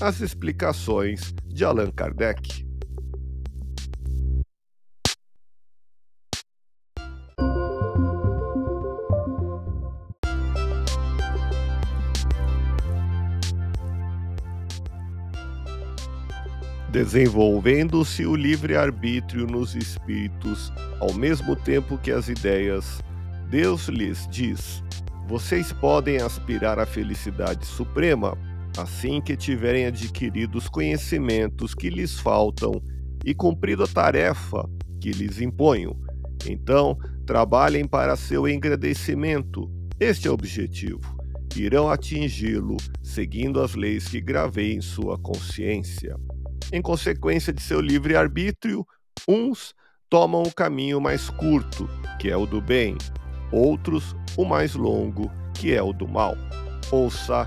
as explicações de Allan Kardec. Desenvolvendo-se o livre-arbítrio nos espíritos, ao mesmo tempo que as ideias, Deus lhes diz: Vocês podem aspirar à felicidade suprema assim que tiverem adquirido os conhecimentos que lhes faltam e cumprido a tarefa que lhes imponho. Então, trabalhem para seu engrandecimento. Este é o objetivo. Irão atingi-lo seguindo as leis que gravei em sua consciência. Em consequência de seu livre-arbítrio, uns tomam o caminho mais curto, que é o do bem, outros o mais longo, que é o do mal. Ouça